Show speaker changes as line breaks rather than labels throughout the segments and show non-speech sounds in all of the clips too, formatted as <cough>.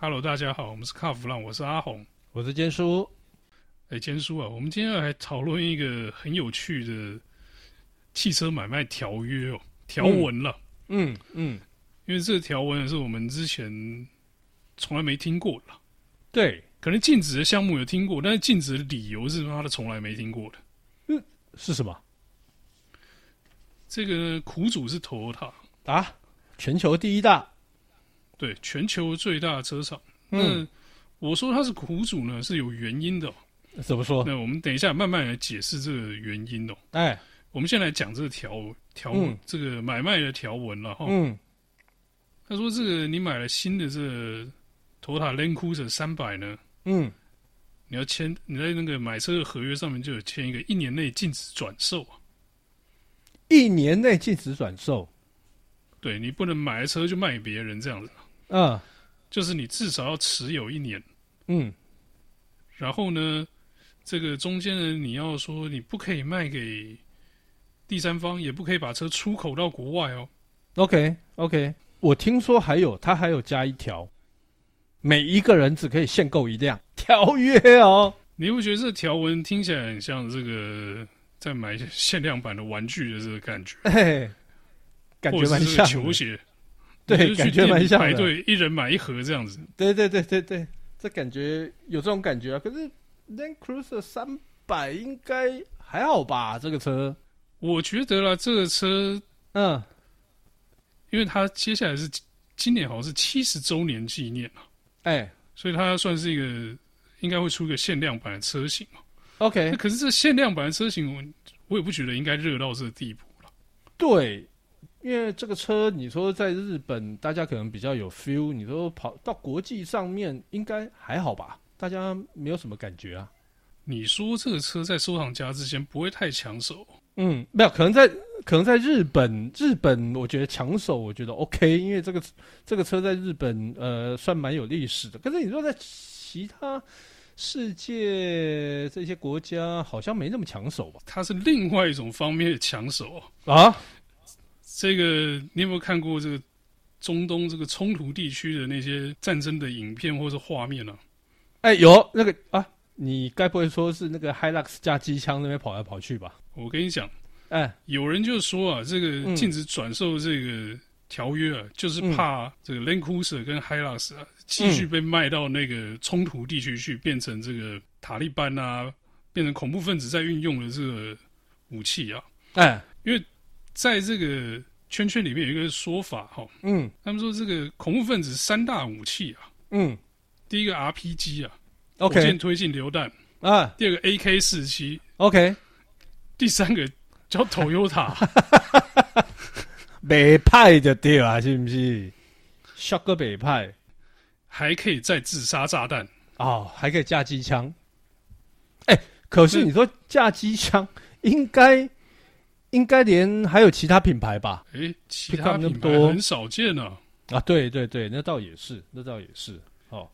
Hello，大家好，我们是卡弗朗，我是阿红，
我是坚叔。
哎，坚叔啊，我们今天要来讨论一个很有趣的汽车买卖条约哦，条文了。
嗯嗯，嗯，
因为这个条文是我们之前从来没听过的。
对，
可能禁止的项目有听过，但是禁止的理由是妈的从来没听过的。
嗯，是什么？
这个苦主是 Toyota
啊，全球第一大，
对，全球最大的车厂。
嗯，
那我说他是苦主呢，是有原因的。
怎么说？
那我们等一下慢慢来解释这个原因哦。
哎，
我们先来讲这个条条文，
嗯、
这个买卖的条文了哈。
嗯，
他说这个你买了新的这个 Toyota Land Cruiser 三百呢，
嗯，
你要签你在那个买车的合约上面就有签一个一年内禁止转售啊。
一年内禁止转售，
对，你不能买了车就卖给别人这样子。
嗯，
就是你至少要持有一年。
嗯，
然后呢，这个中间呢，你要说你不可以卖给第三方，也不可以把车出口到国外哦。
OK OK，我听说还有他还有加一条，每一个人只可以限购一辆 <laughs> 条约哦。
你不觉得这条文听起来很像这个？在买限量版的玩具的这个感觉，
哎，感觉蛮像
球鞋，
对，感觉蛮像的。
排队一人买一盒这样子，
对对对对对，这感觉有这种感觉啊。可是 Land Cruiser 三百应该还好吧？这个车，
我觉得啦，这个车，
嗯，
因为它接下来是今年好像是七十周年纪念嘛，
哎，
所以它算是一个应该会出一个限量版的车型
OK，
可是这限量版的车型，我我也不觉得应该热到这个地步了。
对，因为这个车，你说在日本大家可能比较有 feel，你说跑到国际上面应该还好吧？大家没有什么感觉啊。
你说这个车在收藏家之间不会太抢手？
嗯，没有，可能在可能在日本，日本我觉得抢手，我觉得 OK，因为这个这个车在日本呃算蛮有历史的。可是你说在其他。世界这些国家好像没那么抢手吧？
它是另外一种方面的抢手
啊。
这个你有没有看过这个中东这个冲突地区的那些战争的影片或者画面呢？
哎，有那个啊，你该不会说是那个 Hilux 加机枪那边跑来跑去吧？
我跟你讲，
哎，
有人就说啊，这个禁止转售这个条约啊，就是怕这个 Land Cruiser 跟 Hilux 啊。继续被卖到那个冲突地区去，变成这个塔利班啊，变成恐怖分子在运用的这个武器啊。
哎，
因为在这个圈圈里面有一个说法哈，
嗯，
他们说这个恐怖分子三大武器啊，
嗯，
第一个 RPG 啊
，OK，
火箭推进榴弹
啊，
第二个 AK 四七
，OK，
第三个叫 Toyota，<laughs>
北派的对啊，是不是？小个北派。
还可以再自杀炸弹。
哦，还可以架机枪。哎、欸，可是你说架机枪，应该应该连还有其他品牌吧？
哎、欸，其他品牌很少见呢。
啊，对对对，那倒也是，那倒也是。哦，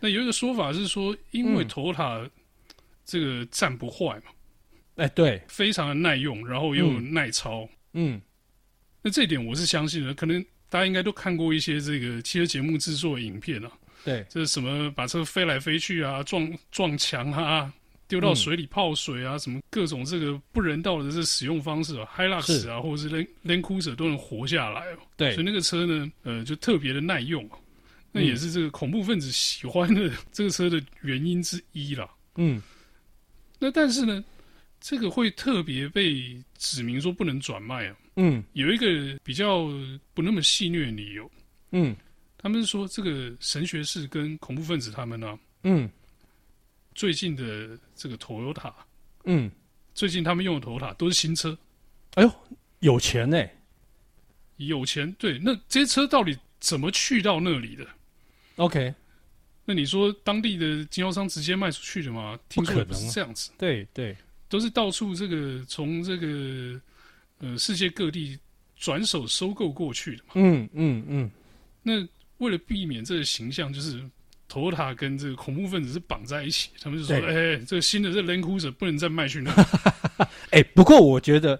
那有一个说法是说，因为 Toyota 这个站不坏嘛，
哎、对，
非常的耐用，然后又耐操。
嗯，
那这一点我是相信的，可能。大家应该都看过一些这个汽车节目制作的影片啊，
对，
这是什么把车飞来飞去啊，撞撞墙啊，丢到水里泡水啊，嗯、什么各种这个不人道的这使用方式啊，Hilux 啊，或者是 Land Cruiser 都能活下来哦。
对，
所以那个车呢，呃，就特别的耐用，那也是这个恐怖分子喜欢的这个车的原因之一啦。
嗯，
那但是呢，这个会特别被指明说不能转卖啊。
嗯，有
一个比较不那么戏谑的理由，
嗯，
他们是说这个神学士跟恐怖分子他们呢、啊，
嗯，
最近的这个 Toyota，
嗯，
最近他们用的 Toyota 都是新车，
哎呦，有钱呢、欸，
有钱，对，那这些车到底怎么去到那里的
？OK，
那你说当地的经销商直接卖出去的吗？听说也不是这样子，
对对，
都是到处这个从这个。呃，世界各地转手收购过去的嘛。
嗯嗯嗯。
那为了避免这个形象，就是 Toyota 跟这个恐怖分子是绑在一起，他们就说：“哎、欸，这个新的这 Land Cruiser 不能再卖去那。<laughs> ”
哎、欸，不过我觉得，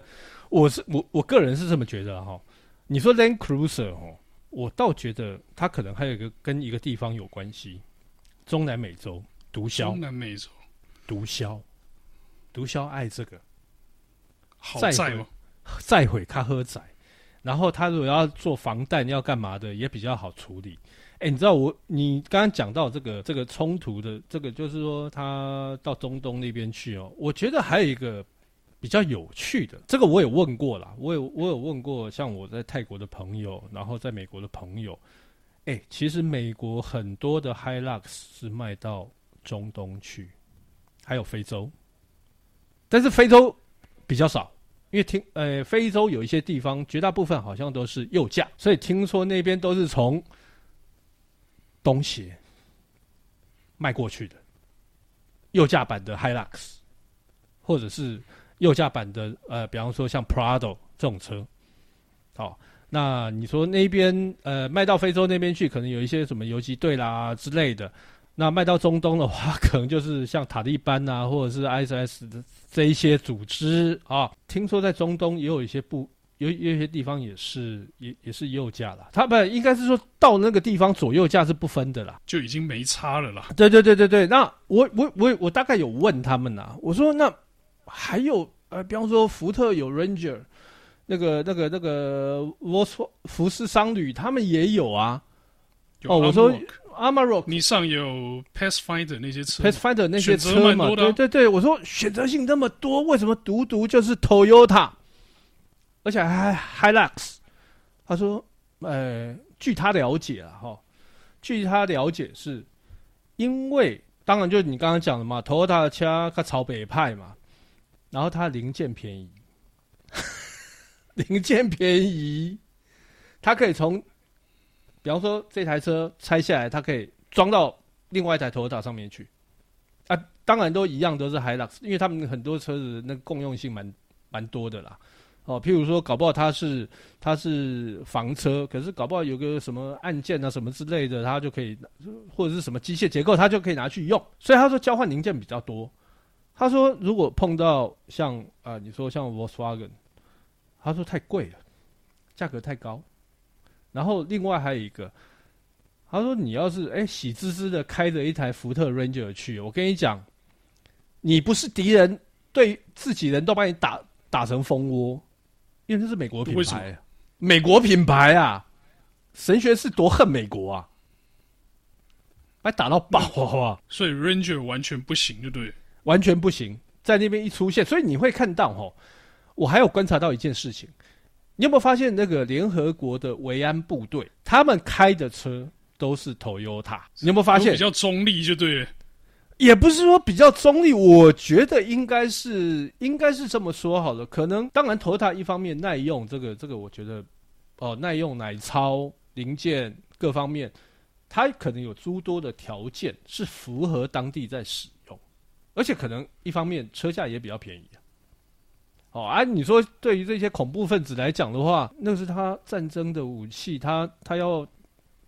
我是我我个人是这么觉得哈。你说 Land Cruiser 哦，我倒觉得它可能还有一个跟一个地方有关系，中南美洲毒枭。
中南美洲
毒枭，毒枭爱这个，
好在吗？
再毁他喝仔，然后他如果要做防弹要干嘛的，也比较好处理。哎，你知道我你刚刚讲到这个这个冲突的这个，就是说他到中东那边去哦，我觉得还有一个。比较有趣的，这个我有问过啦，我有我有问过，像我在泰国的朋友，然后在美国的朋友，哎，其实美国很多的 Hilux 是卖到中东去，还有非洲，但是非洲比较少，因为听呃非洲有一些地方，绝大部分好像都是右驾，所以听说那边都是从东协卖过去的右驾版的 Hilux，或者是。右驾版的呃，比方说像 Prado 这种车，好、哦，那你说那边呃卖到非洲那边去，可能有一些什么游击队啦之类的。那卖到中东的话，可能就是像塔利班啊，或者是 ISS 的这一些组织啊。听说在中东也有一些不有有一些地方也是也也是右驾啦。他们应该是说到那个地方左右驾是不分的啦，
就已经没差了啦。
对对对对对。那我我我我大概有问他们啊，我说那。还有呃，比方说福特有 Ranger，那个那个那个沃斯福斯商旅他们也有啊。
有哦，
我说 Amarok，
你上有 Pathfinder 那些车
，Pathfinder 那些车嘛，对对对，我说选择性那么多，为什么独独就是 Toyota，而且还 Hilux？他说，呃，据他了解啊，哈，据他了解是，因为当然就你刚刚讲的嘛，Toyota 的车它朝北派嘛。然后它零件便宜，<laughs> 零件便宜，它可以从，比方说这台车拆下来，它可以装到另外一台 Toyota 上面去，啊，当然都一样，都是 Hilux，因为他们很多车子那共用性蛮蛮多的啦。哦，譬如说搞不好它是它是房车，可是搞不好有个什么按键啊什么之类的，它就可以，或者是什么机械结构，它就可以拿去用。所以他说交换零件比较多。他说：“如果碰到像啊、你说像 Volkswagen，他说太贵了，价格太高。然后另外还有一个，他说你要是哎喜滋滋的开着一台福特 Ranger 去，我跟你讲，你不是敌人，对自己人都把你打打成蜂窝，因为这是美国品牌，美国品牌啊，神学是多恨美国啊，还打到爆啊！
所以 Ranger 完全不行，就对。”
完全不行，在那边一出现，所以你会看到哈，我还有观察到一件事情，你有没有发现那个联合国的维安部队，他们开的车都是 Toyota？你有没有发现？
比较中立就对了，
也不是说比较中立，我觉得应该是应该是这么说好了。可能当然，Toyota 一方面耐用，这个这个我觉得哦耐用、耐操、零件各方面，它可能有诸多的条件是符合当地在使用。而且可能一方面车价也比较便宜啊。哦，啊，你说对于这些恐怖分子来讲的话，那是他战争的武器，他他要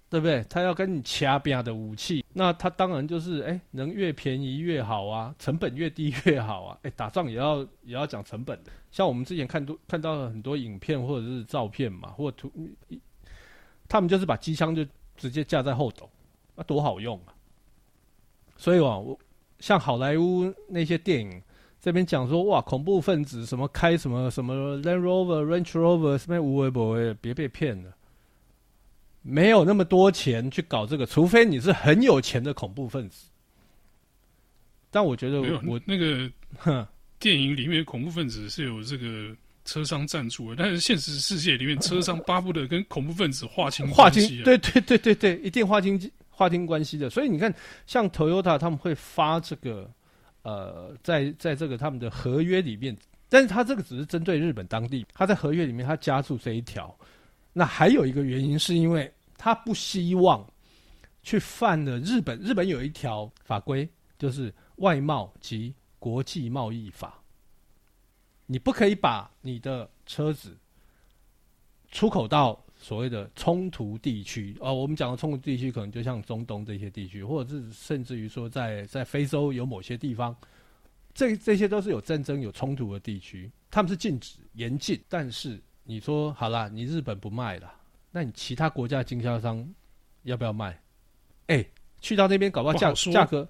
对不对？他要跟你掐边的武器，那他当然就是哎，能越便宜越好啊，成本越低越好啊。<laughs> 哎，打仗也要也要讲成本的。像我们之前看多看到了很多影片或者是照片嘛，或图，他们就是把机枪就直接架在后斗，那多好用啊。所以啊，我。像好莱坞那些电影，这边讲说哇，恐怖分子什么开什么什么 Land Rover、Range Rover 什么无为不为，别被骗了，没有那么多钱去搞这个，除非你是很有钱的恐怖分子。但我觉得我，
我那个电影里面恐怖分子是有这个车商赞助的，但是现实世界里面车商巴不得跟恐怖分子划清划清，
对对对对对，一定划清。划清关系的，所以你看，像 Toyota 他们会发这个，呃，在在这个他们的合约里面，但是他这个只是针对日本当地，他在合约里面他加注这一条。那还有一个原因是因为他不希望去犯了日本，日本有一条法规就是外贸及国际贸易法，你不可以把你的车子出口到。所谓的冲突地区哦，我们讲的冲突地区可能就像中东这些地区，或者是甚至于说在在非洲有某些地方，这这些都是有战争、有冲突的地区，他们是禁止严禁。但是你说好啦，你日本不卖了，那你其他国家的经销商要不要卖？哎、欸，去到那边搞不好价价格，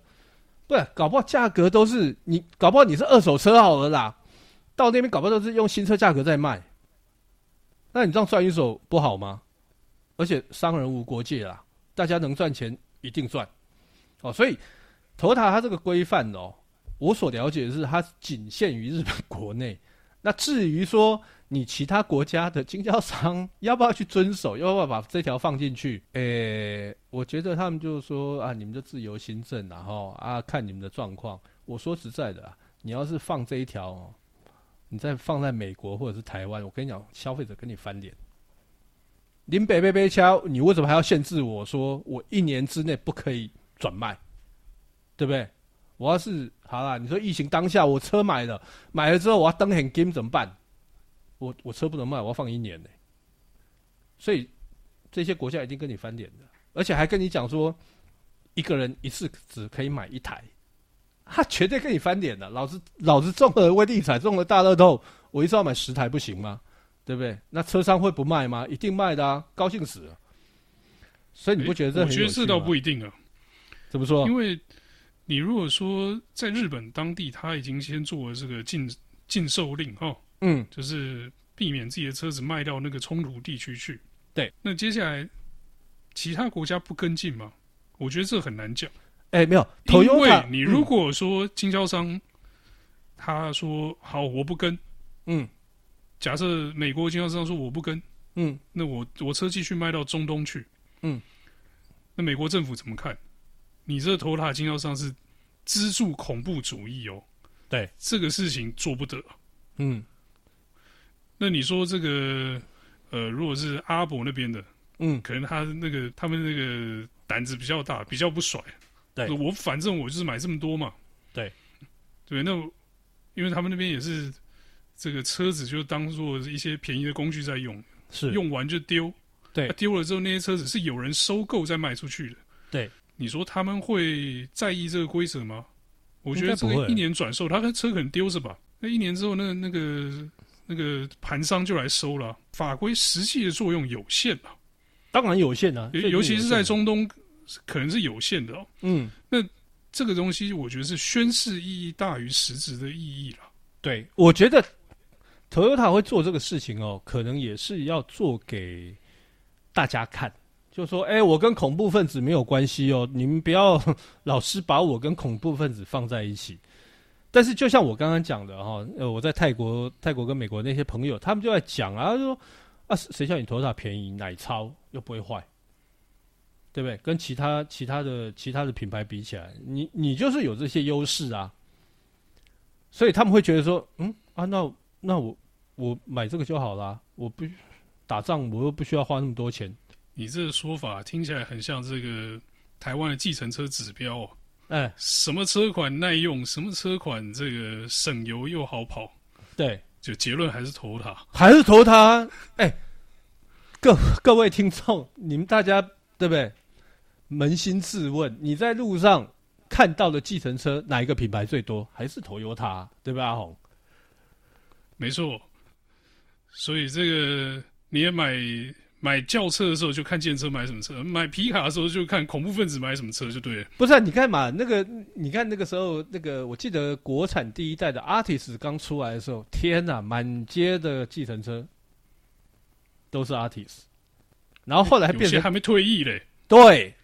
不是搞不好价格都是你搞不好你是二手车好了啦，到那边搞不好都是用新车价格在卖，那你这样赚一手不好吗？而且商人无国界啦，大家能赚钱一定赚哦。所以，Toyota 它这个规范哦，我所了解的是它仅限于日本国内。那至于说你其他国家的经销商 <laughs> 要不要去遵守，要不要把这条放进去？诶、我觉得他们就是说啊，你们就自由行政，然后啊，看你们的状况。我说实在的啊，你要是放这一条哦，你再放在美国或者是台湾，我跟你讲，消费者跟你翻脸。林北北北敲，你为什么还要限制我说我一年之内不可以转卖？对不对？我要是好啦，你说疫情当下我车买了，买了之后我要登很 game 怎么办？我我车不能卖，我要放一年呢。所以这些国家已经跟你翻脸了，而且还跟你讲说一个人一次只可以买一台，他绝对跟你翻脸的。老子老子中了威力彩，中了大乐透，我一次要买十台不行吗？对不对？那车商会不卖吗？一定卖的啊，高兴死了。所以你不觉得这很？我觉得
这倒不一定啊。
怎么说？
因为你如果说在日本当地，他已经先做了这个禁禁售令哈，嗯，就是避免自己的车子卖到那个冲突地区去。
对。
那接下来其他国家不跟进吗？我觉得这很难讲。
哎，没有。
因为你如果说经销商、嗯、他说好，我不跟，嗯。假设美国经销商说我不跟，嗯，那我我车继续卖到中东去，嗯，那美国政府怎么看？你这 Toyota 经销商是资助恐怖主义哦，
对，这
个事情做不得，
嗯，
那你说这个呃，如果是阿伯那边的，嗯，可能他那个他们那个胆子比较大，比较不甩，
对，
我反正我就是买这么多嘛，
对，
对，那因为他们那边也是。这个车子就当做一些便宜的工具在用，
是。
用完就丢。
对，
丢了之后那些车子是有人收购再卖出去的。
对，
你说他们会在意这个规则吗？我觉得这个一年转售，他的车可能丢着吧。那一年之后，那那个那个盘商就来收了。法规实际的作用有限啊，
当然有限啊，
尤其是在中东，可能是有限的哦。
嗯，
那这个东西，我觉得是宣示意义大于实质的意义了。
对，我觉得。Toyota 会做这个事情哦，可能也是要做给大家看，就说：“哎，我跟恐怖分子没有关系哦，你们不要老是把我跟恐怖分子放在一起。”但是，就像我刚刚讲的哈，呃，我在泰国、泰国跟美国那些朋友，他们就在讲啊，说：“啊，谁叫你 Toyota 便宜，奶超又不会坏，对不对？跟其他其他的其他的品牌比起来，你你就是有这些优势啊。”所以他们会觉得说：“嗯啊，那那我。”我买这个就好啦，我不打仗，我又不需要花那么多钱。
你这个说法听起来很像这个台湾的计程车指标哦。
哎，
什么车款耐用，什么车款这个省油又好跑。
对，
就结论还是 Toyota，
还是 Toyota。哎，各各位听众，你们大家对不对？扪心自问，你在路上看到的计程车哪一个品牌最多？还是 Toyota，对吧？阿红，
没错。所以这个你也买买轿车的时候就看建车买什么车，买皮卡的时候就看恐怖分子买什么车就对了。
不是啊，你看嘛，那个你看那个时候那个，我记得国产第一代的 Artis 刚出来的时候，天哪，满街的计程车都是 Artis，然后后来还变成
还没退役嘞。
对，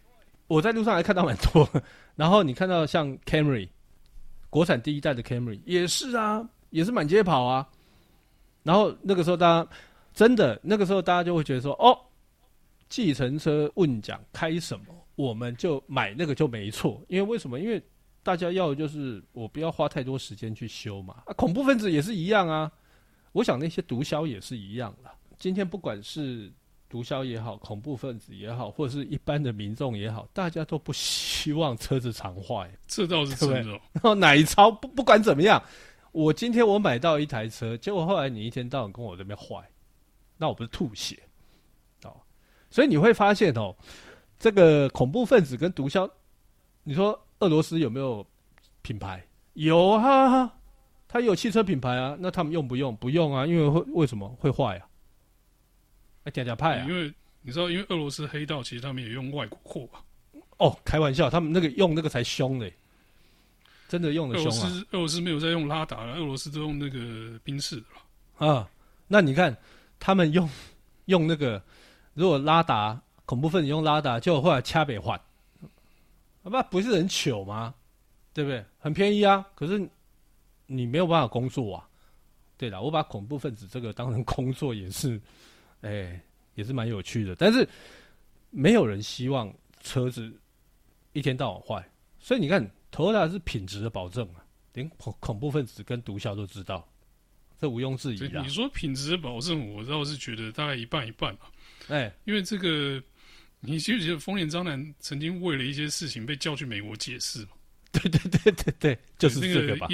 我在路上还看到蛮多。<laughs> 然后你看到像 Camry，国产第一代的 Camry 也是啊，也是满街跑啊。然后那个时候，大家真的那个时候，大家就会觉得说：“哦，计程车问讲开什么，我们就买那个就没错。因为为什么？因为大家要的就是我不要花太多时间去修嘛。啊，恐怖分子也是一样啊。我想那些毒枭也是一样的。今天不管是毒枭也好，恐怖分子也好，或者是一般的民众也好，大家都不希望车子常坏。
这倒是真的。
然后奶超不不管怎么样。我今天我买到一台车，结果后来你一天到晚跟我这边坏，那我不是吐血哦？所以你会发现哦，这个恐怖分子跟毒枭，你说俄罗斯有没有品牌？有啊，他有汽车品牌啊。那他们用不用？不用啊，因为会为什么会坏啊？哎，假假派啊！
因为你知道，因为俄罗斯黑道其实他们也用外国货吧？
哦，开玩笑，他们那个用那个才凶嘞，真的用的凶啊！俄罗
斯俄罗斯没有在用拉达了，俄罗斯都用那个宾士了
啊。那你看他们用 <laughs> 用那个，如果拉达恐怖分子用拉达，就后来掐北换，那不是很糗吗？对不对？很便宜啊，可是你没有办法工作啊。对了，我把恐怖分子这个当成工作也是，<laughs> 哎，也是蛮有趣的。但是没有人希望车子一天到晚坏，所以你看，Toyota 是品质的保证啊，连恐恐怖分子跟毒枭都知道，这毋庸置疑的。
你说品质的保证，我倒是觉得大概一半一半吧。
哎，因
为这个，你记不记得丰田章男曾经为了一些事情被叫去美国解释？<laughs>
对对对对对，就是这个吧。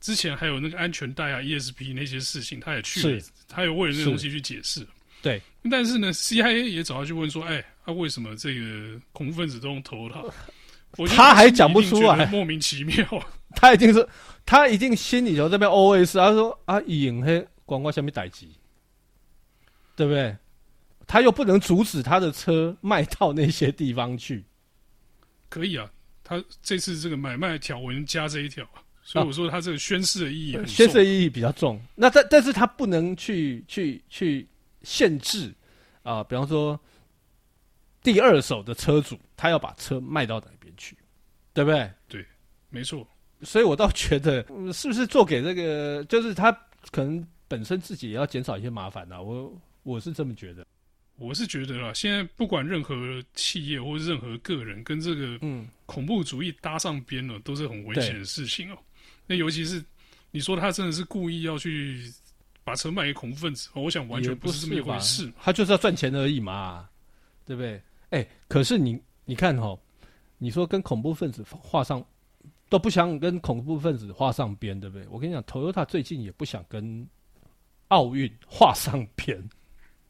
之前还有那个安全带啊，ESP 那些事情，他也去了，他也为了那东西去解释。
对，
但是呢，CIA 也找他去问说：“哎，他、啊、为什么这个恐怖分子都用 Toyota？”
他还讲不出来，
莫名其妙。<laughs>
他已经是，他已经心里头这边 OS，他说：“啊，影黑广告下面逮鸡，对不对？他又不能阻止他的车卖到那些地方去。”
可以啊，他这次这个买卖条文加这一条。所以我说，他这个宣誓的意义
宣誓的意义比较重。那但但是他不能去去去限制啊、呃，比方说第二手的车主，他要把车卖到哪边去，对不对？
对，没错。
所以我倒觉得，是不是做给这个，就是他可能本身自己也要减少一些麻烦呢、啊？我我是这么觉得。
我是觉得啦，现在不管任何企业或是任何个人跟这个嗯恐怖主义搭上边了，都是很危险的事情哦、喔。那尤其是你说他真的是故意要去把车卖给恐怖分子，我想完全不是这么一回事。
他就是要赚钱而已嘛，对不对？哎、欸，可是你你看哈，你说跟恐怖分子画上都不想跟恐怖分子画上边，对不对？我跟你讲，Toyota 最近也不想跟奥运画上边。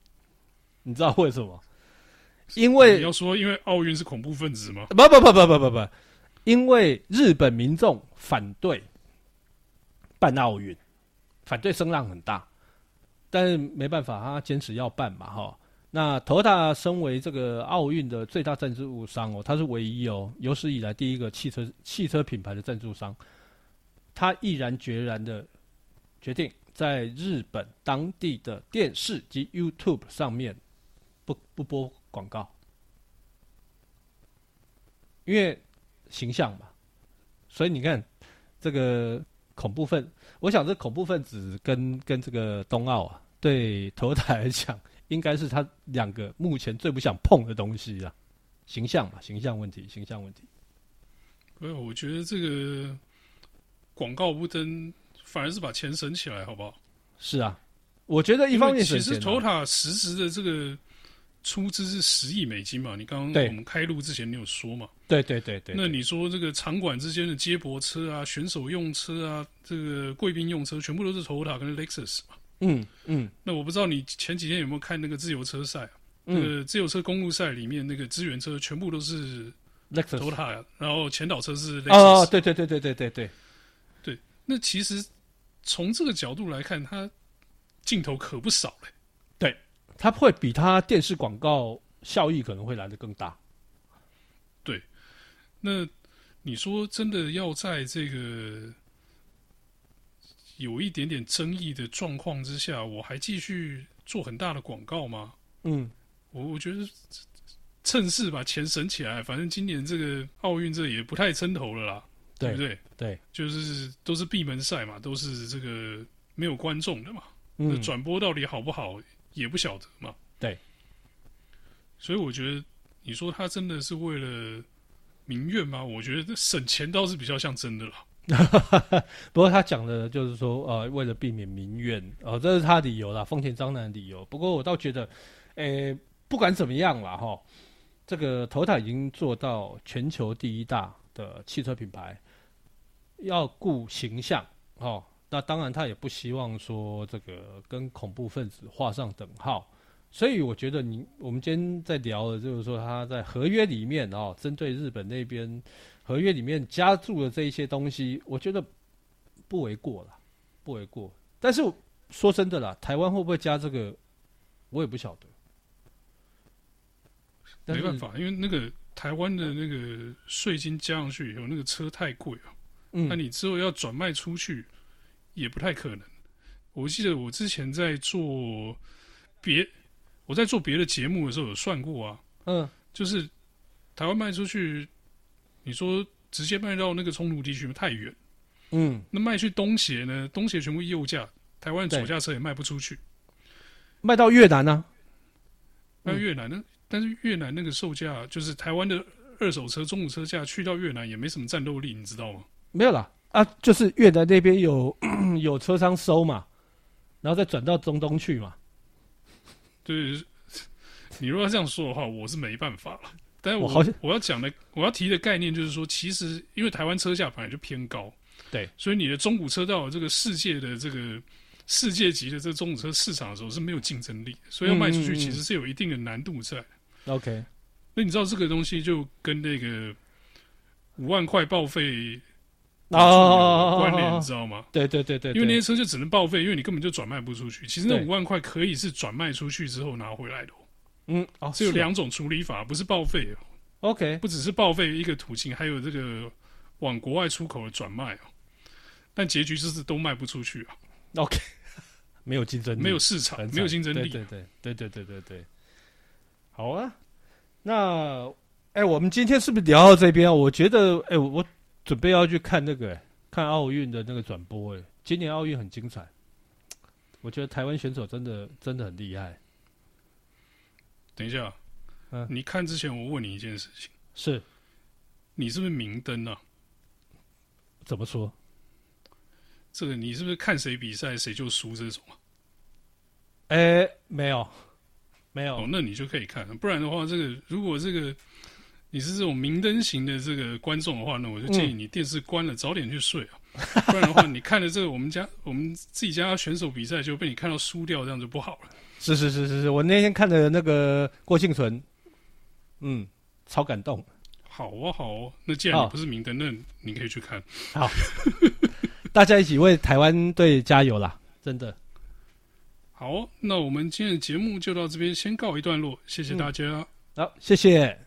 <laughs> 你知道为什么？因为
你要说，因为奥运是恐怖分子吗？
不不不不不不不，因为日本民众反对办奥运，反对声浪很大，但是没办法，他坚持要办嘛，哈。那 Toyota 身为这个奥运的最大赞助商哦，他是唯一哦，有史以来第一个汽车汽车品牌的赞助商，他毅然决然的决定在日本当地的电视及 YouTube 上面。不不播广告，因为形象嘛，所以你看这个恐怖分，我想这恐怖分子跟跟这个冬奥啊，对头台来讲，应该是他两个目前最不想碰的东西啊，形象嘛，形象问题，形象问题。
没有，我觉得这个广告不登，反而是把钱省起来，好不好？
是啊，我觉得一方面
其实头塔实质的这个。出资是十亿美金嘛？你刚刚我们开录之前你有说嘛？
对对对对。
那你说这个场馆之间的接驳车啊、选手用车啊、这个贵宾用车，全部都是 Toyota 跟 Lexus 嘛？
嗯嗯。
那我不知道你前几天有没有看那个自由车赛啊？嗯。那个自由车公路赛里面那个支援车全部都是 Toyota，然后前导车是 Lexus。
哦，对对对对对对对。
对，那其实从这个角度来看，它镜头可不少嘞。
对它会比它电视广告效益可能会来得更大。
对，那你说真的要在这个有一点点争议的状况之下，我还继续做很大的广告吗？
嗯，
我我觉得趁势把钱省起来，反正今年这个奥运这也不太撑头了啦，对，对不对？
对，
就是都是闭门赛嘛，都是这个没有观众的嘛，嗯，那转播到底好不好？也不晓得嘛，
对，
所以我觉得你说他真的是为了民怨吗？我觉得省钱倒是比较像真的了。<laughs>
不过他讲的就是说，呃，为了避免民怨，呃，这是他理由啦，丰田章男的理由。不过我倒觉得，诶、不管怎么样啦，哈，这个头塔已经做到全球第一大的汽车品牌，要顾形象，哦。那当然，他也不希望说这个跟恐怖分子画上等号，所以我觉得你我们今天在聊的就是说他在合约里面哦，针对日本那边合约里面加注的这一些东西，我觉得不为过了，不为过。但是说真的啦，台湾会不会加这个，我也不晓得，
没办法，因为那个台湾的那个税金加上去以后，那个车太贵了。嗯，那你之后要转卖出去也不太可能。我记得我之前在做别，我在做别的节目的时候有算过啊。嗯，就是台湾卖出去，你说直接卖到那个冲突地区太远。嗯，那卖去东协呢？东协全部右驾，台湾左驾车也卖不出去。
卖到越南呢？
卖越南呢？但是越南那个售价，就是台湾的二手车中古车价，去到越南也没什么战斗力，你知道吗？
没有啦，啊，就是越南那边有 <clears throat> 有车商收嘛，然后再转到中东去嘛。
对，你如果要这样说的话，我是没办法了。但是我我，我要讲的，我要提的概念就是说，其实因为台湾车价本来就偏高。
对，
所以你的中古车到这个世界的这个世界级的这个中古车市场的时候是没有竞争力，所以要卖出去其实是有一定的难度在。
OK，
那你知道这个东西就跟那个五万块报废有关联，你知道吗？
对对对对，
因为那些车就只能报废，因为你根本就转卖不出去。其实那五万块可以是转卖出去之后拿回来的。嗯，哦，是有两种处理法，不是报废。
OK，
不只是报废一个途径，还有这个往国外出口的转卖。但结局就是都卖不出去啊。
OK，<laughs> 没有竞争力，
没有市场，没有竞争力。
对对对对对对对对。好啊，那哎、欸，我们今天是不是聊到这边啊？我觉得哎、欸，我准备要去看那个、欸、看奥运的那个转播哎、欸，今年奥运很精彩。我觉得台湾选手真的真的很厉害。
等一下，嗯，你看之前我问你一件事情，
是，
你是不是明灯啊？
怎么说？
这个你是不是看谁比赛谁就输这种啊？
哎、欸，没有，没有。
哦，那你就可以看。不然的话，这个如果这个你是这种明灯型的这个观众的话呢，我就建议你电视关了，嗯、早点去睡啊。<laughs> 不然的话，你看了这个我们家我们自己家选手比赛，就被你看到输掉，这样就不好了。
是是是是是，我那天看的那个郭庆存，嗯，超感动。
好哦好哦，那既然你不是明灯，那你可以去看。
好。<laughs> 大家一起为台湾队加油啦！真的。
好，那我们今天的节目就到这边，先告一段落。谢谢大家。
嗯、好，谢谢。